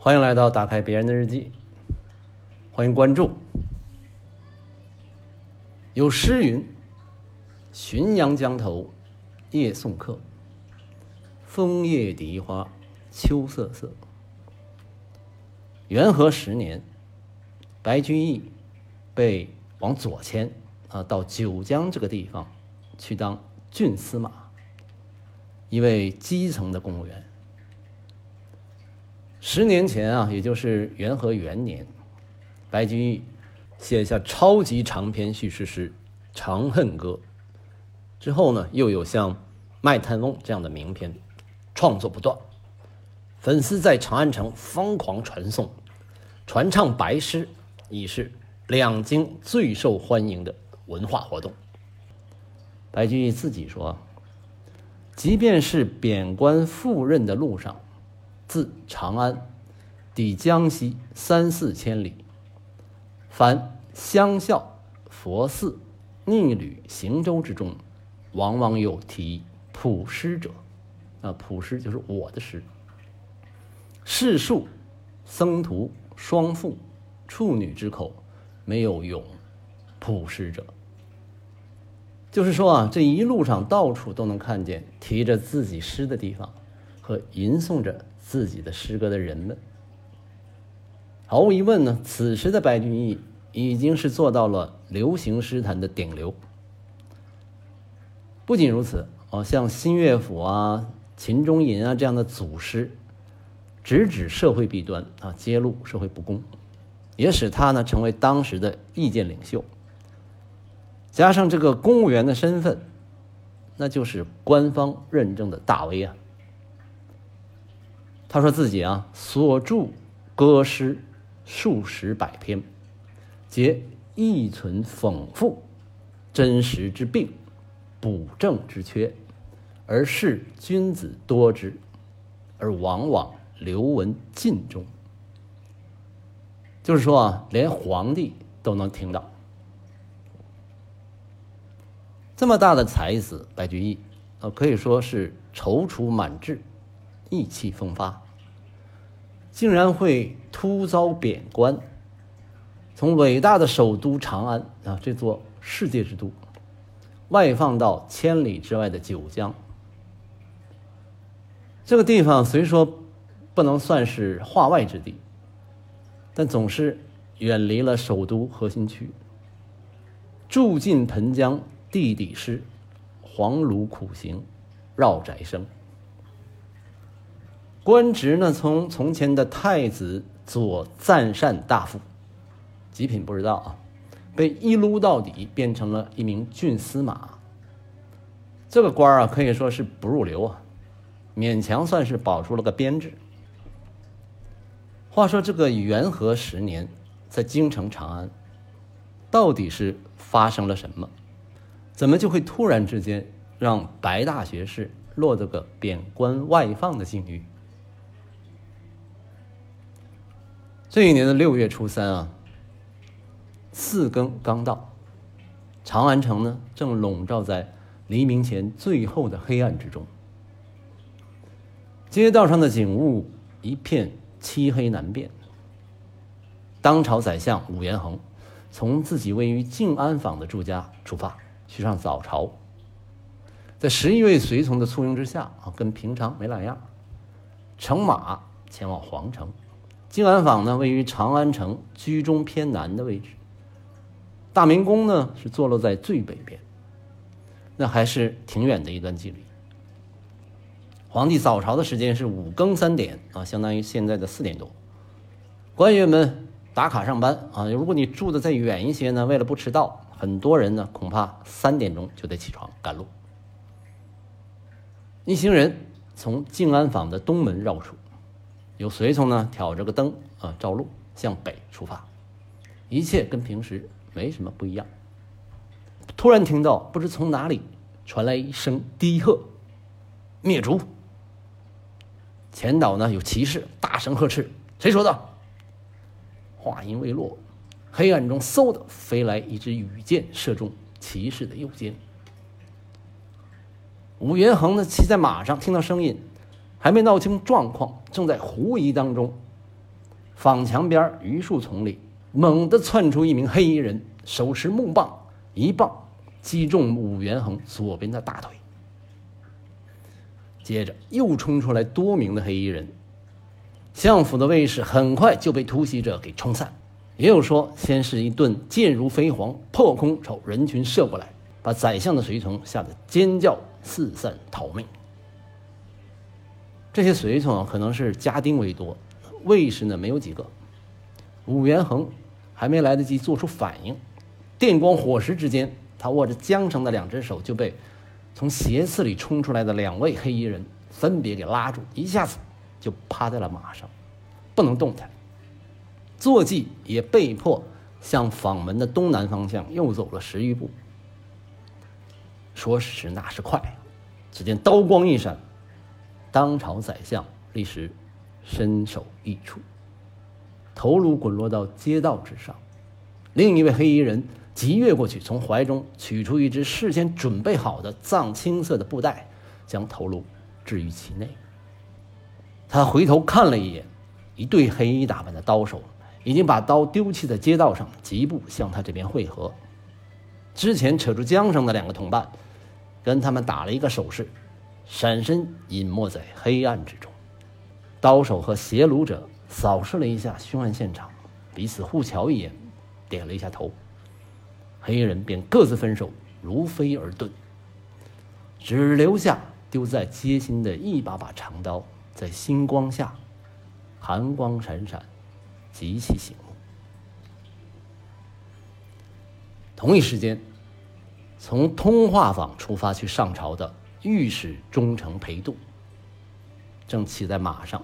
欢迎来到打开别人的日记，欢迎关注。有诗云：“浔阳江头夜送客，枫叶荻花秋瑟瑟。”元和十年，白居易被往左迁啊，到九江这个地方去当郡司马，一位基层的公务员。十年前啊，也就是元和元年，白居易写下超级长篇叙事诗《长恨歌》，之后呢，又有像《卖炭翁》这样的名篇，创作不断。粉丝在长安城疯狂传颂、传唱白诗，已是两京最受欢迎的文化活动。白居易自己说：“即便是贬官赴任的路上。”自长安抵江西三四千里，凡乡校、佛寺、逆旅、行舟之中，往往有题普诗者。啊，普诗就是我的诗。士庶、僧徒、双妇、处女之口，没有咏普诗者。就是说啊，这一路上到处都能看见提着自己诗的地方和吟诵着。自己的诗歌的人们，毫无疑问呢，此时的白居易已经是做到了流行诗坛的顶流。不仅如此，哦，像新乐府啊、秦中吟啊这样的祖诗，直指社会弊端啊，揭露社会不公，也使他呢成为当时的意见领袖。加上这个公务员的身份，那就是官方认证的大 V 啊。他说自己啊，所著歌诗数十百篇，皆意存讽赋，真实之病，补正之缺，而是君子多之，而往往流闻尽中。就是说啊，连皇帝都能听到。这么大的才子白居易，呃，可以说是踌躇满志。意气风发，竟然会突遭贬官，从伟大的首都长安啊，这座世界之都，外放到千里之外的九江。这个地方虽说不能算是化外之地，但总是远离了首都核心区。住近盆江，地底湿，黄芦苦行，绕宅生。官职呢？从从前的太子左赞善大夫，极品不知道啊，被一撸到底，变成了一名郡司马。这个官啊，可以说是不入流啊，勉强算是保住了个编制。话说这个元和十年，在京城长安，到底是发生了什么？怎么就会突然之间让白大学士落得个贬官外放的境遇？这一年的六月初三啊，四更刚到，长安城呢正笼罩在黎明前最后的黑暗之中，街道上的景物一片漆黑难辨。当朝宰相武元衡从自己位于静安坊的住家出发，去上早朝，在十一位随从的簇拥之下啊，跟平常没两样，乘马前往皇城。静安坊呢，位于长安城居中偏南的位置。大明宫呢，是坐落在最北边，那还是挺远的一段距离。皇帝早朝的时间是五更三点啊，相当于现在的四点多。官员们打卡上班啊，如果你住的再远一些呢，为了不迟到，很多人呢恐怕三点钟就得起床赶路。一行人从静安坊的东门绕出。有随从呢，挑着个灯啊，照路向北出发，一切跟平时没什么不一样。突然听到不知从哪里传来一声低喝：“灭烛！”前岛呢有骑士大声呵斥：“谁说的？”话音未落，黑暗中嗖的飞来一支羽箭，射中骑士的右肩。武元衡呢骑在马上，听到声音。还没闹清状况，正在狐疑当中，坊墙边榆树丛里，猛地窜出一名黑衣人，手持木棒，一棒击中武元衡左边的大腿。接着又冲出来多名的黑衣人，相府的卫士很快就被突袭者给冲散。也有说，先是一顿箭如飞蝗，破空朝人群射过来，把宰相的随从吓得尖叫，四散逃命。这些随从可能是家丁为多，卫士呢没有几个。武元衡还没来得及做出反应，电光火石之间，他握着缰绳的两只手就被。从斜刺里冲出来的两位黑衣人分别给拉住，一下子就趴在了马上，不能动弹。坐骑也被迫向坊门的东南方向又走了十余步。说时迟那是快，只见刀光一闪，当朝宰相立时身首异处，头颅滚落到街道之上。另一位黑衣人。急跃过去，从怀中取出一只事先准备好的藏青色的布袋，将头颅置于其内。他回头看了一眼，一对黑衣打扮的刀手已经把刀丢弃在街道上，疾步向他这边汇合。之前扯住缰绳的两个同伴，跟他们打了一个手势，闪身隐没在黑暗之中。刀手和携掳者扫视了一下凶案现场，彼此互瞧一眼，点了一下头。黑衣人便各自分手，如飞而遁，只留下丢在街心的一把把长刀，在星光下寒光闪闪，极其醒目。同一时间，从通化坊出发去上朝的御史中丞裴度，正骑在马上，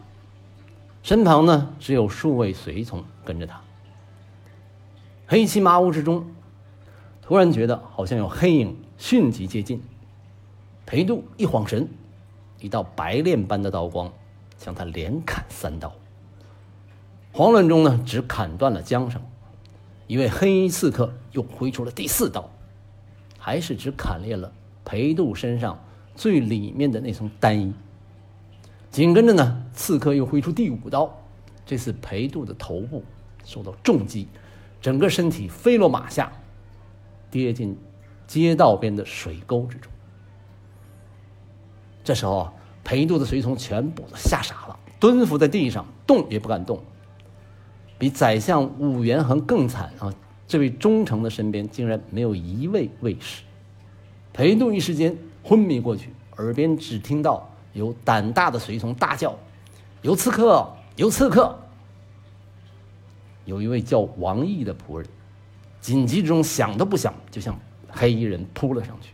身旁呢只有数位随从跟着他。黑漆麻屋之中。突然觉得好像有黑影迅疾接近，裴度一晃神，一道白练般的刀光向他连砍三刀。慌乱中呢，只砍断了缰绳。一位黑衣刺客又挥出了第四刀，还是只砍裂了裴度身上最里面的那层单衣。紧跟着呢，刺客又挥出第五刀，这次裴度的头部受到重击，整个身体飞落马下。跌进街道边的水沟之中。这时候，裴度的随从全部都吓傻了，蹲伏在地上，动也不敢动。比宰相武元衡更惨啊！这位忠诚的身边竟然没有一位卫士。裴度一时间昏迷过去，耳边只听到有胆大的随从大叫：“有刺客！有刺客！”有一位叫王毅的仆人。紧急之中，想都不想，就向黑衣人扑了上去。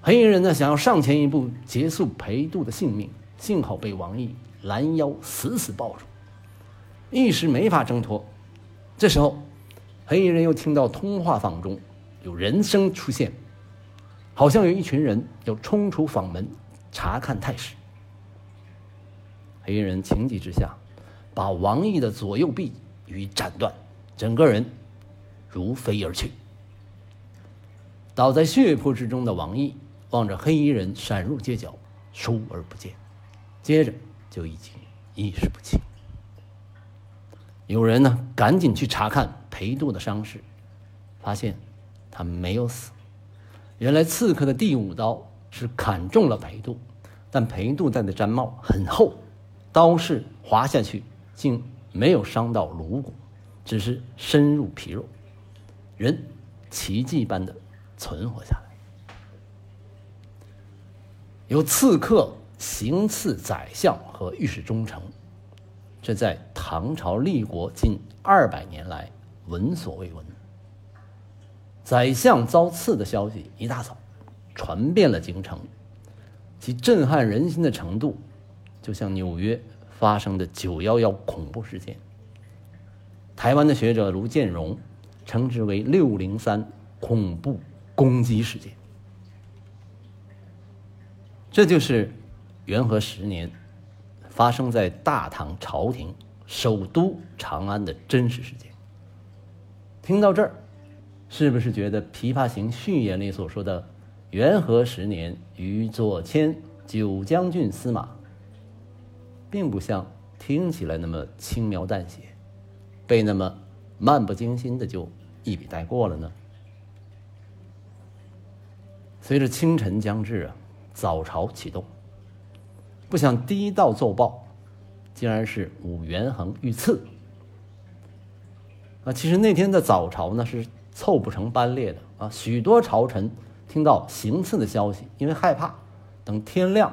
黑衣人呢，想要上前一步结束裴度的性命，幸好被王毅拦腰死死抱住，一时没法挣脱。这时候，黑衣人又听到通话房中有人声出现，好像有一群人要冲出房门查看态势。黑衣人情急之下，把王毅的左右臂予斩断，整个人。如飞而去，倒在血泊之中的王毅望着黑衣人闪入街角，疏而不见，接着就已经意识不清。有人呢，赶紧去查看裴度的伤势，发现他没有死。原来刺客的第五刀是砍中了裴度，但裴度戴的毡帽很厚，刀势划下去竟没有伤到颅骨，只是深入皮肉。人奇迹般的存活下来，有刺客行刺宰相和御史中丞，这在唐朝立国近二百年来闻所未闻。宰相遭刺的消息一大早传遍了京城，其震撼人心的程度，就像纽约发生的九幺幺恐怖事件。台湾的学者卢建荣。称之为“六零三”恐怖攻击事件，这就是元和十年发生在大唐朝廷首都长安的真实事件。听到这儿，是不是觉得《琵琶行》序言里所说的“元和十年与左迁九将军司马”，并不像听起来那么轻描淡写，被那么漫不经心的就一笔带过了呢？随着清晨将至啊，早朝启动。不想第一道奏报，竟然是武元衡遇刺。啊，其实那天的早朝呢是凑不成班列的啊，许多朝臣听到行刺的消息，因为害怕，等天亮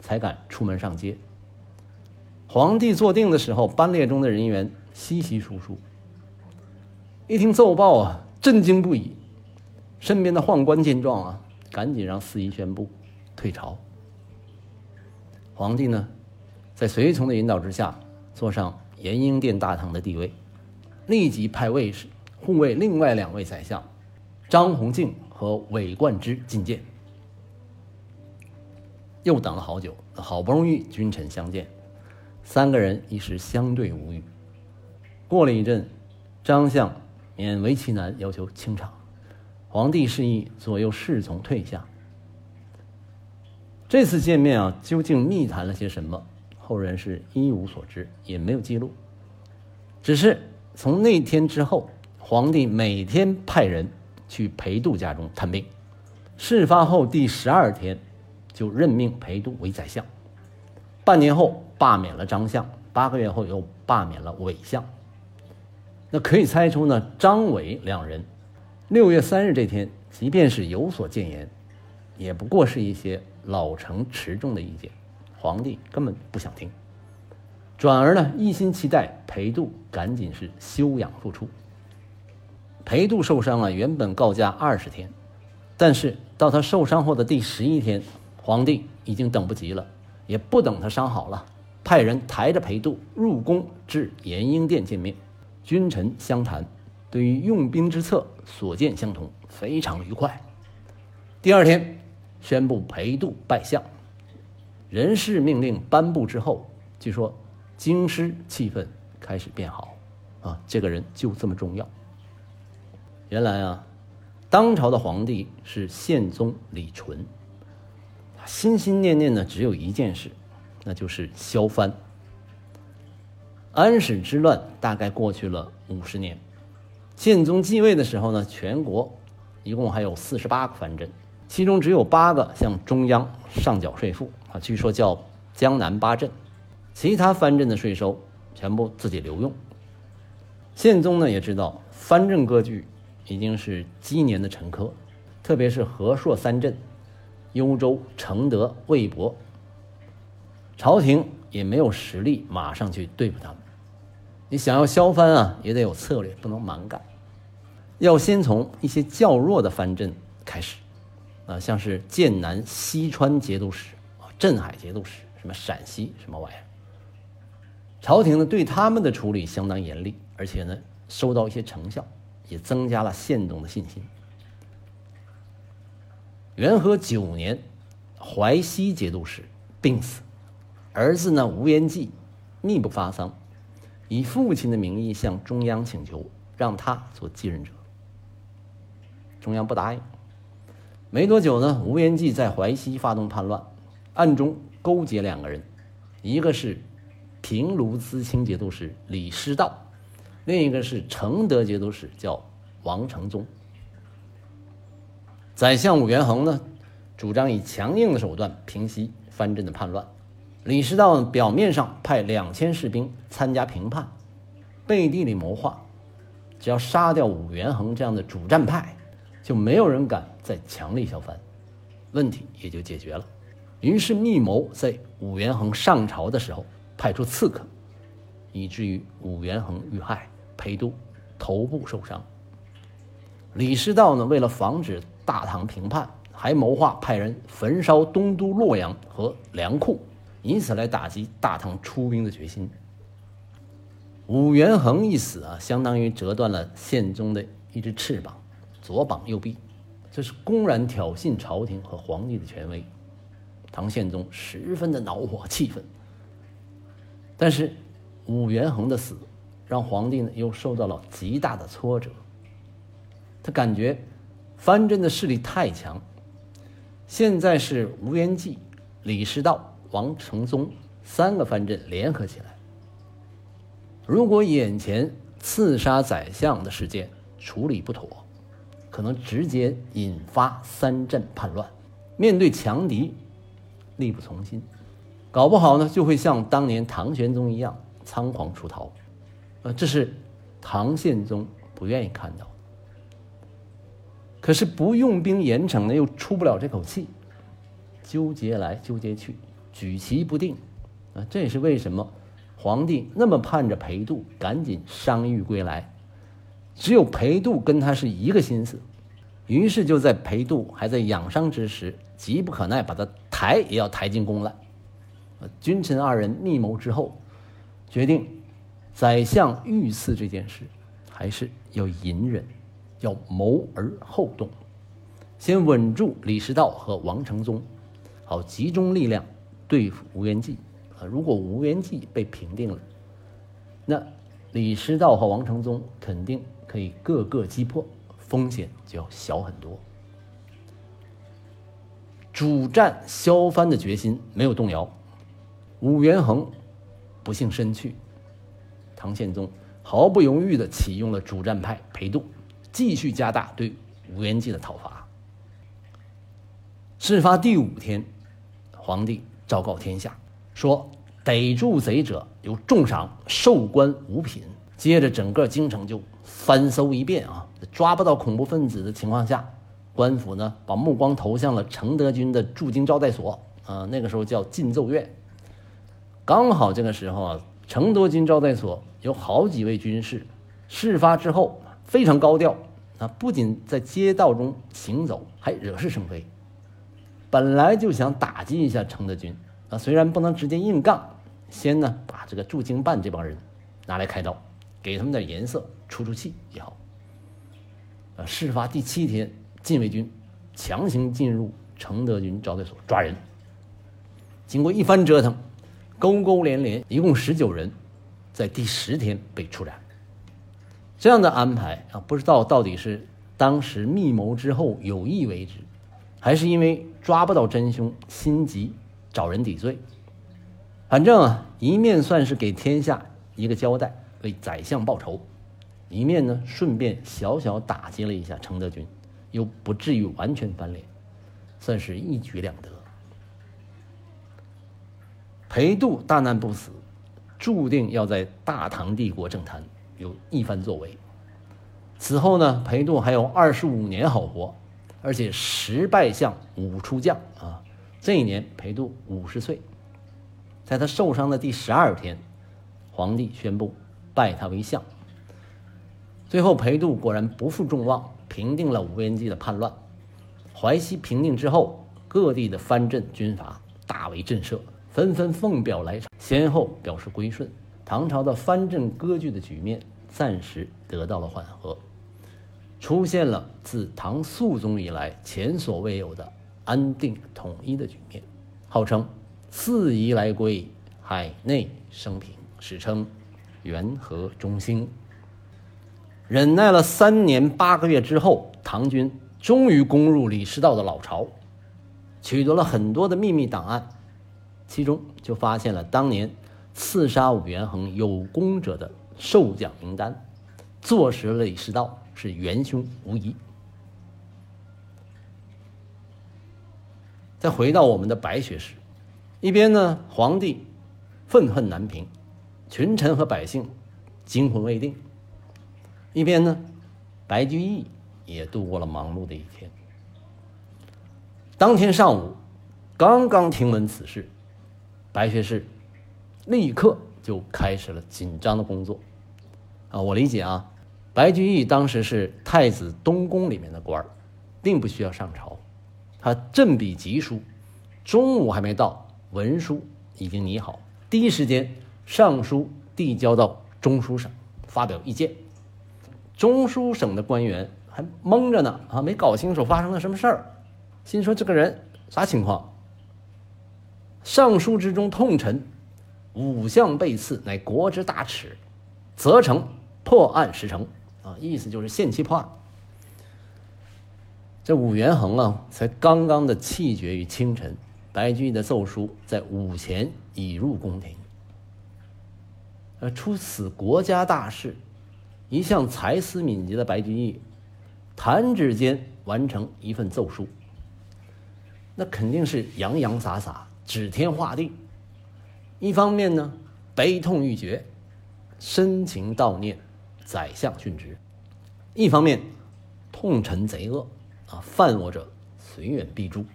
才敢出门上街。皇帝坐定的时候，班列中的人员稀稀疏疏。一听奏报啊，震惊不已。身边的宦官见状啊。赶紧让司仪宣布退朝。皇帝呢，在随从的引导之下，坐上延英殿大堂的地位，立即派卫士护卫另外两位宰相张弘敬和韦冠之觐见。又等了好久，好不容易君臣相见，三个人一时相对无语。过了一阵，张相勉为其难，要求清场。皇帝示意左右侍从退下。这次见面啊，究竟密谈了些什么？后人是一无所知，也没有记录。只是从那天之后，皇帝每天派人去裴度家中探病。事发后第十二天，就任命裴度为宰相。半年后罢免了张相，八个月后又罢免了韦相。那可以猜出呢，张韦两人。六月三日这天，即便是有所谏言，也不过是一些老成持重的意见，皇帝根本不想听，转而呢一心期待裴度赶紧是休养复出。裴度受伤了，原本告假二十天，但是到他受伤后的第十一天，皇帝已经等不及了，也不等他伤好了，派人抬着裴度入宫至延英殿见面，君臣相谈。对于用兵之策所见相同，非常愉快。第二天宣布裴度拜相，人事命令颁布之后，据说京师气氛开始变好。啊，这个人就这么重要。原来啊，当朝的皇帝是宪宗李纯，心心念念的只有一件事，那就是削藩。安史之乱大概过去了五十年。宪宗继位的时候呢，全国一共还有四十八个藩镇，其中只有八个向中央上缴税赋啊，据说叫江南八镇，其他藩镇的税收全部自己留用。宪宗呢也知道藩镇割据已经是积年的陈疴，特别是和硕三镇，幽州、承德、魏博，朝廷也没有实力马上去对付他们。你想要削藩啊，也得有策略，不能蛮干。要先从一些较弱的藩镇开始，啊，像是剑南西川节度使啊、镇海节度使，什么陕西什么玩意儿。朝廷呢对他们的处理相当严厉，而且呢收到一些成效，也增加了宪宗的信心。元和九年，淮西节度使病死，儿子呢吴延济密不发丧，以父亲的名义向中央请求，让他做继任者。中央不答应。没多久呢，吴延济在淮西发动叛乱，暗中勾结两个人，一个是平卢资清节度使李师道，另一个是承德节度使叫王承宗。宰相武元衡呢，主张以强硬的手段平息藩镇的叛乱。李师道表面上派两千士兵参加平叛，背地里谋划，只要杀掉武元衡这样的主战派。就没有人敢再强力削藩，问题也就解决了。于是密谋在武元衡上朝的时候派出刺客，以至于武元衡遇害，裴度头部受伤。李师道呢，为了防止大唐平叛，还谋划派人焚烧东都洛阳和粮库，以此来打击大唐出兵的决心。武元衡一死啊，相当于折断了宪宗的一只翅膀。左膀右臂，这是公然挑衅朝廷和皇帝的权威。唐宪宗十分的恼火气愤，但是武元衡的死让皇帝呢又受到了极大的挫折。他感觉藩镇的势力太强，现在是吴元济、李师道、王承宗三个藩镇联合起来，如果眼前刺杀宰相的事件处理不妥，可能直接引发三镇叛乱，面对强敌，力不从心，搞不好呢就会像当年唐玄宗一样仓皇出逃，呃，这是唐宪宗不愿意看到。可是不用兵严惩呢，又出不了这口气，纠结来纠结去，举棋不定，啊，这也是为什么皇帝那么盼着裴度赶紧伤愈归来。只有裴度跟他是一个心思，于是就在裴度还在养伤之时，急不可耐，把他抬也要抬进宫来。君臣二人密谋之后，决定宰相遇刺这件事还是要隐忍。要谋而后动，先稳住李师道和王承宗，好集中力量对付吴元济。啊，如果吴元济被平定了，那李师道和王承宗肯定可以各个击破，风险就要小很多。主战削藩的决心没有动摇，武元衡不幸身去，唐宪宗毫不犹豫地启用了主战派裴度。继续加大对吴元济的讨伐。事发第五天，皇帝昭告天下，说逮住贼者有重赏，授官五品。接着，整个京城就翻搜一遍啊，抓不到恐怖分子的情况下，官府呢把目光投向了承德军的驻京招待所啊，那个时候叫禁奏院。刚好这个时候啊，承德军招待所有好几位军士，事发之后。非常高调啊！不仅在街道中行走，还惹是生非。本来就想打击一下承德军啊，虽然不能直接硬杠，先呢把这个驻京办这帮人拿来开刀，给他们点颜色，出出气也好。啊，事发第七天，禁卫军强行进入承德军招待所抓人。经过一番折腾，勾勾连连，一共十九人，在第十天被处斩。这样的安排啊，不知道到底是当时密谋之后有意为之，还是因为抓不到真凶心急找人抵罪。反正啊，一面算是给天下一个交代，为宰相报仇；一面呢，顺便小小打击了一下承德军，又不至于完全翻脸，算是一举两得。裴度大难不死，注定要在大唐帝国政坛。有一番作为。此后呢，裴度还有二十五年好活，而且十拜相五出将啊。这一年，裴度五十岁，在他受伤的第十二天，皇帝宣布拜他为相。最后，裴度果然不负众望，平定了吴元济的叛乱。淮西平定之后，各地的藩镇军阀大为震慑，纷纷奉表来朝，先后表示归顺。唐朝的藩镇割据的局面暂时得到了缓和，出现了自唐肃宗以来前所未有的安定统一的局面，号称“四夷来归，海内升平”，史称“元和中兴”。忍耐了三年八个月之后，唐军终于攻入李师道的老巢，取得了很多的秘密档案，其中就发现了当年。刺杀武元衡有功者的授奖名单，坐实了李师道是元凶无疑。再回到我们的白学士，一边呢，皇帝愤恨难平，群臣和百姓惊魂未定；一边呢，白居易也度过了忙碌的一天。当天上午，刚刚听闻此事，白学士。立刻就开始了紧张的工作，啊，我理解啊，白居易当时是太子东宫里面的官儿，并不需要上朝，他振笔疾书，中午还没到，文书已经拟好，第一时间上书递交到中书省发表意见，中书省的官员还懵着呢，啊，没搞清楚发生了什么事儿，心说这个人啥情况？上书之中痛陈。武相被刺，乃国之大耻，责成破案时成啊！意思就是限期破案。这武元衡啊，才刚刚的气绝于清晨，白居易的奏书在午前已入宫廷。呃，出此国家大事，一向才思敏捷的白居易，弹指间完成一份奏书，那肯定是洋洋洒洒、指天画地。一方面呢，悲痛欲绝，深情悼念宰相殉职；一方面，痛陈贼恶，啊，犯我者随远必诛。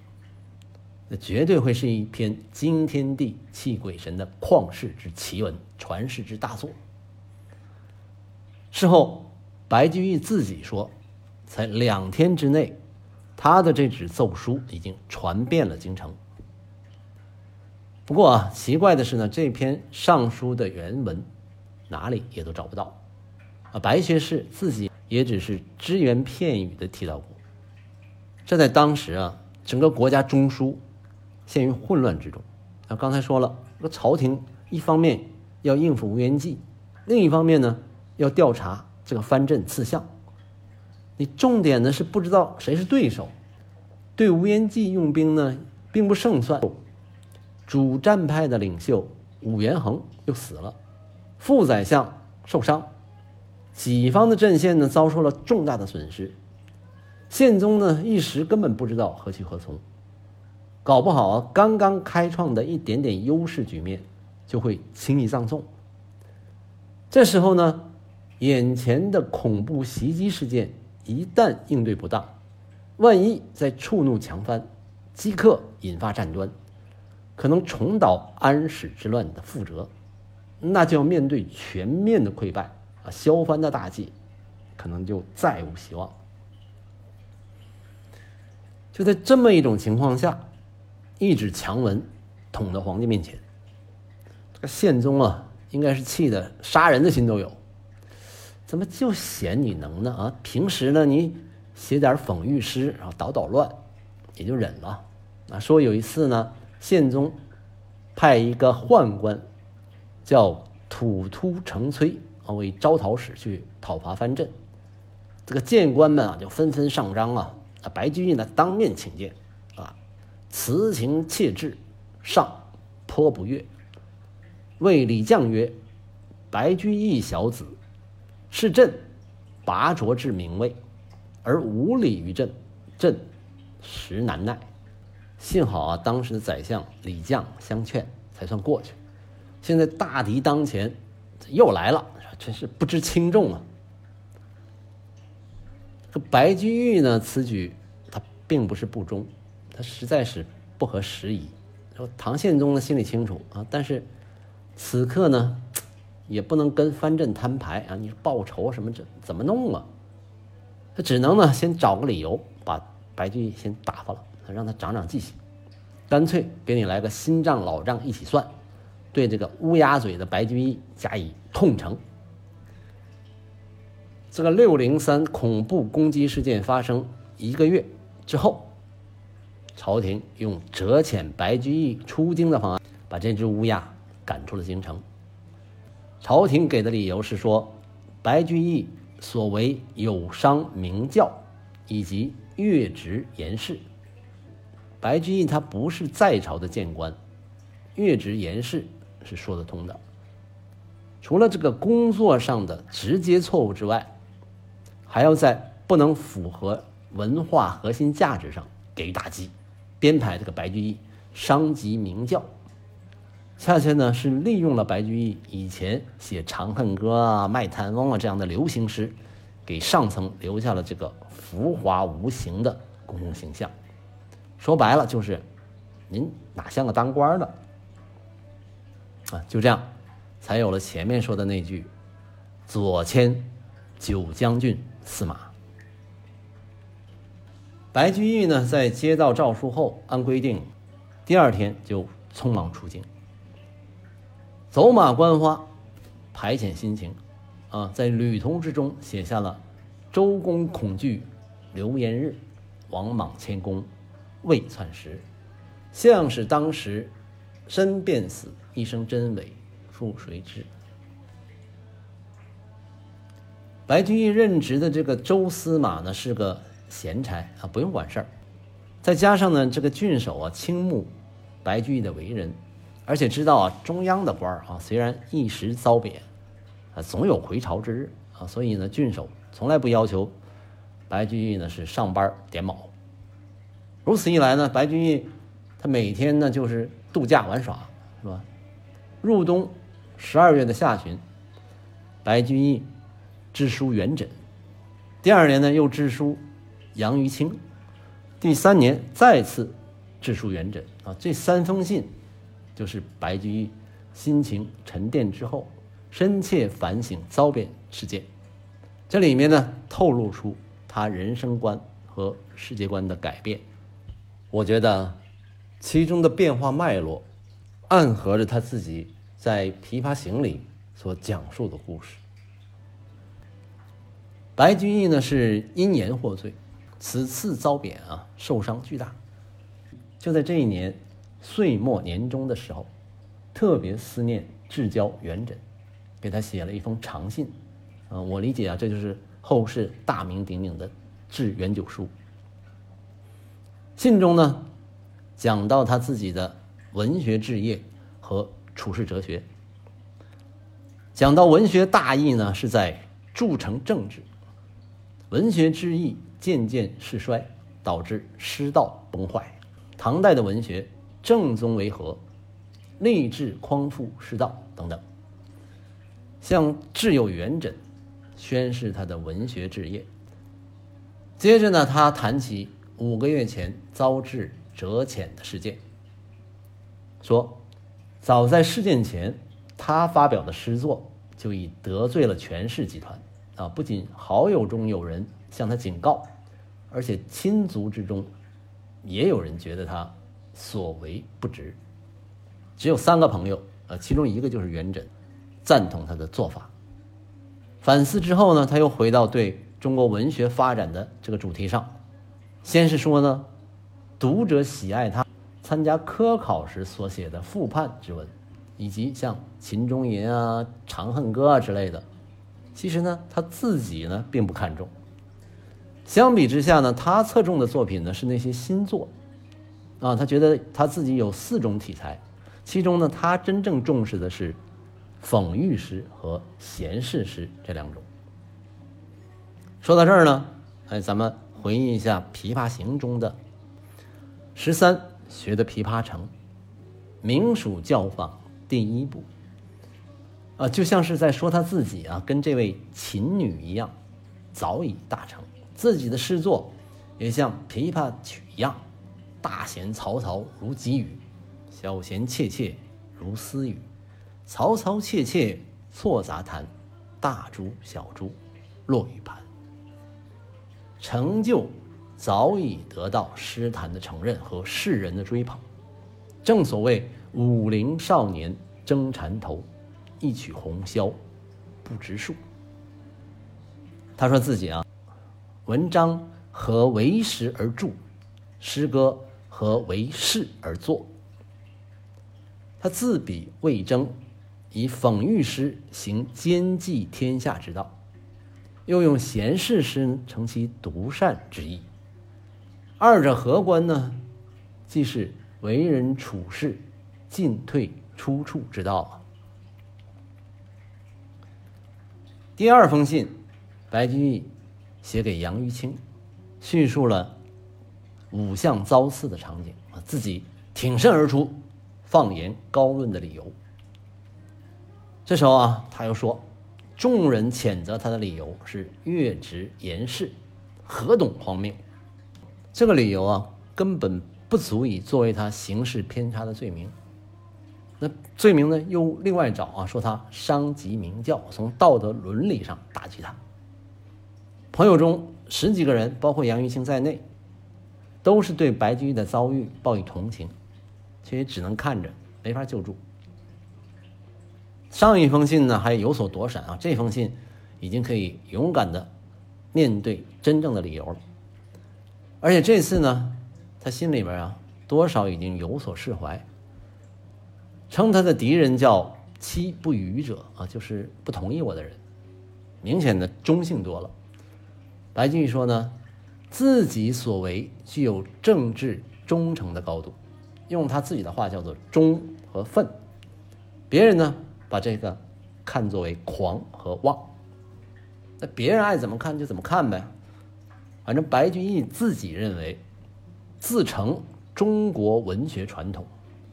那绝对会是一篇惊天地、泣鬼神的旷世之奇文、传世之大作。事后，白居易自己说，才两天之内，他的这纸奏书已经传遍了京城。不过啊，奇怪的是呢，这篇上书的原文哪里也都找不到，啊，白学士自己也只是只言片语的提到过。这在当时啊，整个国家中枢。陷于混乱之中。那刚才说了，这个朝廷一方面要应付吴元济，另一方面呢要调查这个藩镇刺相。你重点呢是不知道谁是对手，对吴元济用兵呢并不胜算。主战派的领袖武元衡又死了，副宰相受伤，己方的阵线呢遭受了重大的损失。宪宗呢一时根本不知道何去何从。搞不好啊，刚刚开创的一点点优势局面就会轻易葬送。这时候呢，眼前的恐怖袭击事件一旦应对不当，万一再触怒强藩，即刻引发战端，可能重蹈安史之乱的覆辙，那就要面对全面的溃败啊，削藩的大计可能就再无希望。就在这么一种情况下。一纸强文捅到皇帝面前，这个宪宗啊，应该是气的杀人的心都有。怎么就嫌你能呢？啊，平时呢你写点讽喻诗，然后捣捣乱，也就忍了。啊，说有一次呢，宪宗派一个宦官叫土突成崔啊为招讨使去讨伐藩镇，这个谏官们啊就纷纷上章啊，啊白居易呢当面请见。辞情切志，上颇不悦。谓李绛曰：“白居易小子，是朕拔擢至名位，而无礼于朕，朕实难耐。”幸好啊，当时的宰相李绛相劝，才算过去。现在大敌当前，又来了，真是不知轻重啊！这白居易呢，此举他并不是不忠。他实在是不合时宜。说唐宪宗呢心里清楚啊，但是此刻呢也不能跟藩镇摊牌啊，你报仇什么这怎么弄啊？他只能呢先找个理由把白居易先打发了，让他长长记性，干脆给你来个新账老账一起算，对这个乌鸦嘴的白居易加以痛惩。这个六零三恐怖攻击事件发生一个月之后。朝廷用折遣白居易出京的方案，把这只乌鸦赶出了京城。朝廷给的理由是说，白居易所为有伤明教，以及越职言事。白居易他不是在朝的谏官，越职言事是说得通的。除了这个工作上的直接错误之外，还要在不能符合文化核心价值上给予打击。编排这个白居易伤及明教，恰恰呢是利用了白居易以前写《长恨歌》啊、《卖炭翁》啊这样的流行诗，给上层留下了这个浮华无形的公共形象。说白了就是，您哪像个当官的啊？就这样，才有了前面说的那句“左迁九将军司马”。白居易呢，在接到诏书后，按规定，第二天就匆忙出京，走马观花，排遣心情，啊，在旅途之中写下了“周公恐惧流言日，王莽迁宫未篡时，向使当时身便死，一生真伪复谁知？”白居易任职的这个周司马呢，是个。闲差啊，不用管事儿。再加上呢，这个郡守啊，倾慕白居易的为人，而且知道啊，中央的官儿啊，虽然一时遭贬，啊，总有回朝之日啊，所以呢，郡守从来不要求白居易呢是上班点卯。如此一来呢，白居易他每天呢就是度假玩耍，是吧？入冬十二月的下旬，白居易致书元稹，第二年呢又致书杨于清，第三年再次致书元稹啊，这三封信就是白居易心情沉淀之后，深切反省遭贬事件，这里面呢透露出他人生观和世界观的改变。我觉得其中的变化脉络，暗合着他自己在《琵琶行》里所讲述的故事。白居易呢是因言获罪，此次遭贬啊，受伤巨大。就在这一年岁末年终的时候，特别思念至交元稹，给他写了一封长信。啊，我理解啊，这就是后世大名鼎鼎的《致元九书》。信中呢，讲到他自己的文学志业和处世哲学。讲到文学大义呢，是在铸成政治。文学之意渐渐式衰，导致师道崩坏。唐代的文学正宗为何？立志匡复师道等等。向挚友元稹宣示他的文学志业。接着呢，他谈起。五个月前遭致折遣的事件，说，早在事件前，他发表的诗作就已得罪了权氏集团啊！不仅好友中有人向他警告，而且亲族之中也有人觉得他所为不值。只有三个朋友，呃，其中一个就是元稹，赞同他的做法。反思之后呢，他又回到对中国文学发展的这个主题上。先是说呢，读者喜爱他参加科考时所写的复判之文，以及像《秦中吟》啊、《长恨歌》啊之类的。其实呢，他自己呢并不看重。相比之下呢，他侧重的作品呢是那些新作。啊，他觉得他自己有四种题材，其中呢，他真正重视的是讽喻诗和闲适诗这两种。说到这儿呢，哎，咱们。回忆一下《琵琶行》中的十三学的《琵琶成》，明属教坊第一步。啊，就像是在说他自己啊，跟这位琴女一样，早已大成。自己的诗作也像琵琶曲一样，大弦嘈嘈如急雨，小弦切切如私语，嘈嘈切切错杂弹，大珠小珠落玉盘。成就早已得到诗坛的承认和世人的追捧，正所谓武陵少年争缠头，一曲红绡不知数。他说自己啊，文章和为时而著，诗歌和为事而作。他自比魏征，以讽喻诗行兼济天下之道。又用闲适诗成其独善之意，二者何关呢？既是为人处事进退出处之道啊。第二封信，白居易写给杨于清，叙述了五相遭刺的场景啊，自己挺身而出，放言高论的理由。这时候啊，他又说。众人谴责他的理由是越职言事，何等荒谬！这个理由啊，根本不足以作为他行事偏差的罪名。那罪名呢，又另外找啊，说他伤及明教，从道德伦理上打击他。朋友中十几个人，包括杨玉清在内，都是对白居易的遭遇报以同情，却也只能看着，没法救助。上一封信呢还有所躲闪啊，这封信已经可以勇敢的面对真正的理由了。而且这次呢，他心里边啊多少已经有所释怀。称他的敌人叫“妻不语者”啊，就是不同意我的人，明显的中性多了。白居易说呢，自己所为具有政治忠诚的高度，用他自己的话叫做“忠”和“愤”，别人呢？把这个看作为狂和妄。那别人爱怎么看就怎么看呗，反正白居易自己认为，自成中国文学传统，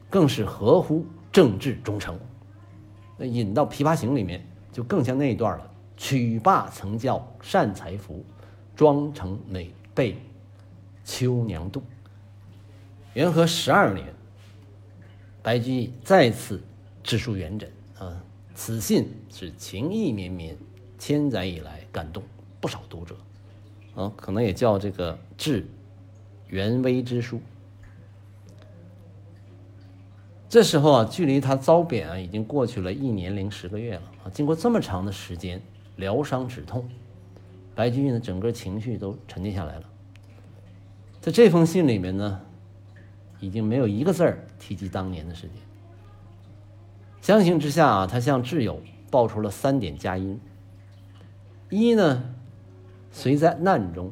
更是合乎政治忠诚。那引到《琵琶行》里面，就更像那一段了：“曲罢曾教善才服，妆成美被秋娘妒。”元和十二年，白居易再次致书元稹此信是情意绵绵，千载以来感动不少读者，啊，可能也叫这个致元微之书。这时候啊，距离他遭贬啊，已经过去了一年零十个月了啊。经过这么长的时间疗伤止痛，白居易呢，整个情绪都沉淀下来了。在这封信里面呢。已经没有一个字儿提及当年的事情。相形之下啊，他向挚友报出了三点佳音：一呢，虽在难中，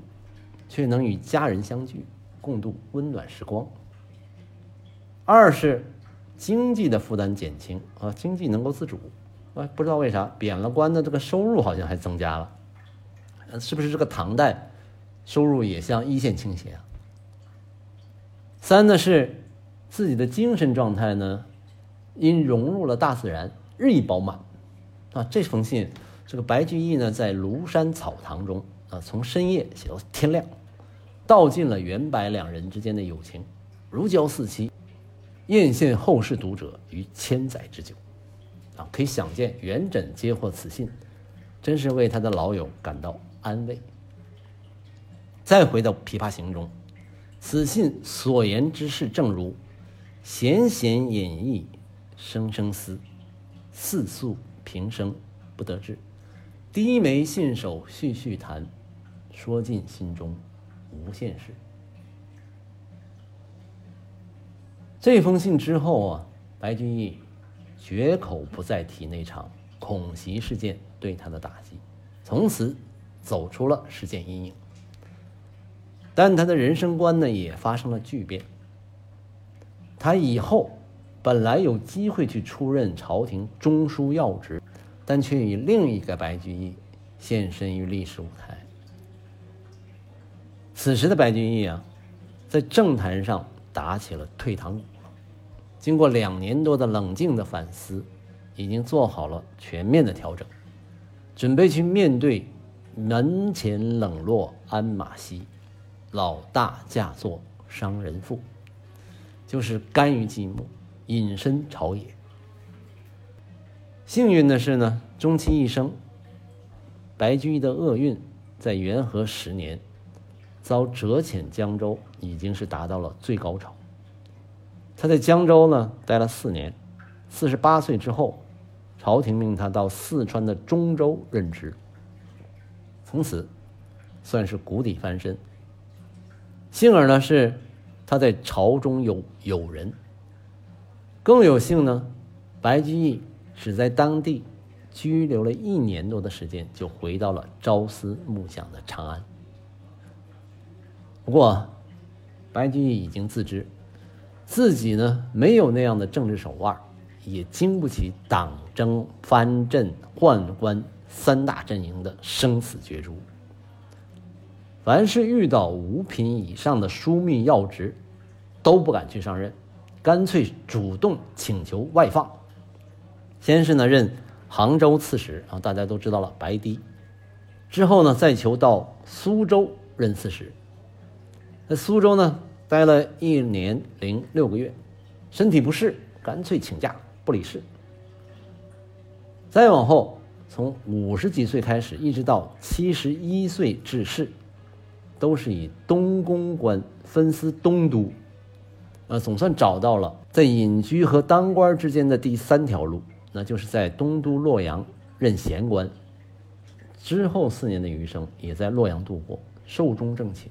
却能与家人相聚，共度温暖时光；二是经济的负担减轻啊，经济能够自主啊，不知道为啥贬了官的这个收入好像还增加了，是不是这个唐代收入也向一线倾斜啊？三呢是自己的精神状态呢，因融入了大自然，日益饱满。啊，这封信，这个白居易呢，在庐山草堂中啊，从深夜写到天亮，道尽了元白两人之间的友情，如胶似漆，艳羡后世读者于千载之久。啊，可以想见，元稹接获此信，真是为他的老友感到安慰。再回到《琵琶行》中。此信所言之事，正如闲闲隐逸，声声思，似诉平生不得志。低眉信手续续谈，说尽心中无限事。这封信之后啊，白居易绝口不再提那场恐袭事件对他的打击，从此走出了事件阴影。但他的人生观呢，也发生了巨变。他以后本来有机会去出任朝廷中书要职，但却以另一个白居易现身于历史舞台。此时的白居易啊，在政坛上打起了退堂鼓。经过两年多的冷静的反思，已经做好了全面的调整，准备去面对门前冷落鞍马稀。老大嫁作商人妇，就是甘于寂寞，隐身朝野。幸运的是呢，终其一生，白居易的厄运在元和十年遭折遣江州，已经是达到了最高潮。他在江州呢待了四年，四十八岁之后，朝廷命他到四川的中州任职，从此算是谷底翻身。幸而呢是，他在朝中有友人。更有幸呢，白居易只在当地居留了一年多的时间，就回到了朝思暮想的长安。不过，白居易已经自知，自己呢没有那样的政治手腕，也经不起党争、藩镇、宦官三大阵营的生死角逐。凡是遇到五品以上的枢密要职，都不敢去上任，干脆主动请求外放。先是呢任杭州刺史啊，大家都知道了白堤。之后呢再求到苏州任刺史。在苏州呢待了一年零六个月，身体不适，干脆请假不理事。再往后，从五十几岁开始，一直到七十一岁致仕。都是以东宫官分司东都，呃，总算找到了在隐居和当官之间的第三条路，那就是在东都洛阳任闲官。之后四年的余生也在洛阳度过，寿终正寝，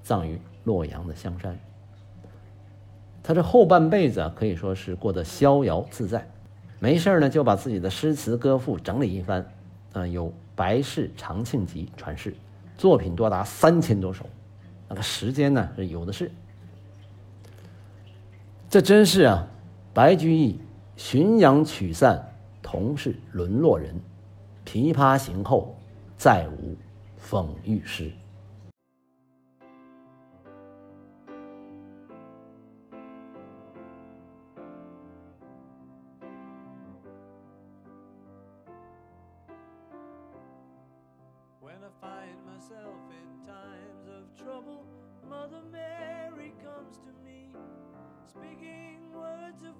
葬于洛阳的香山。他这后半辈子啊，可以说是过得逍遥自在，没事呢就把自己的诗词歌赋整理一番，啊，有《白氏长庆集》传世。作品多达三千多首，那个时间呢是有的是。这真是啊，白居易浔阳曲散，同是沦落人，琵琶行后再无讽喻诗。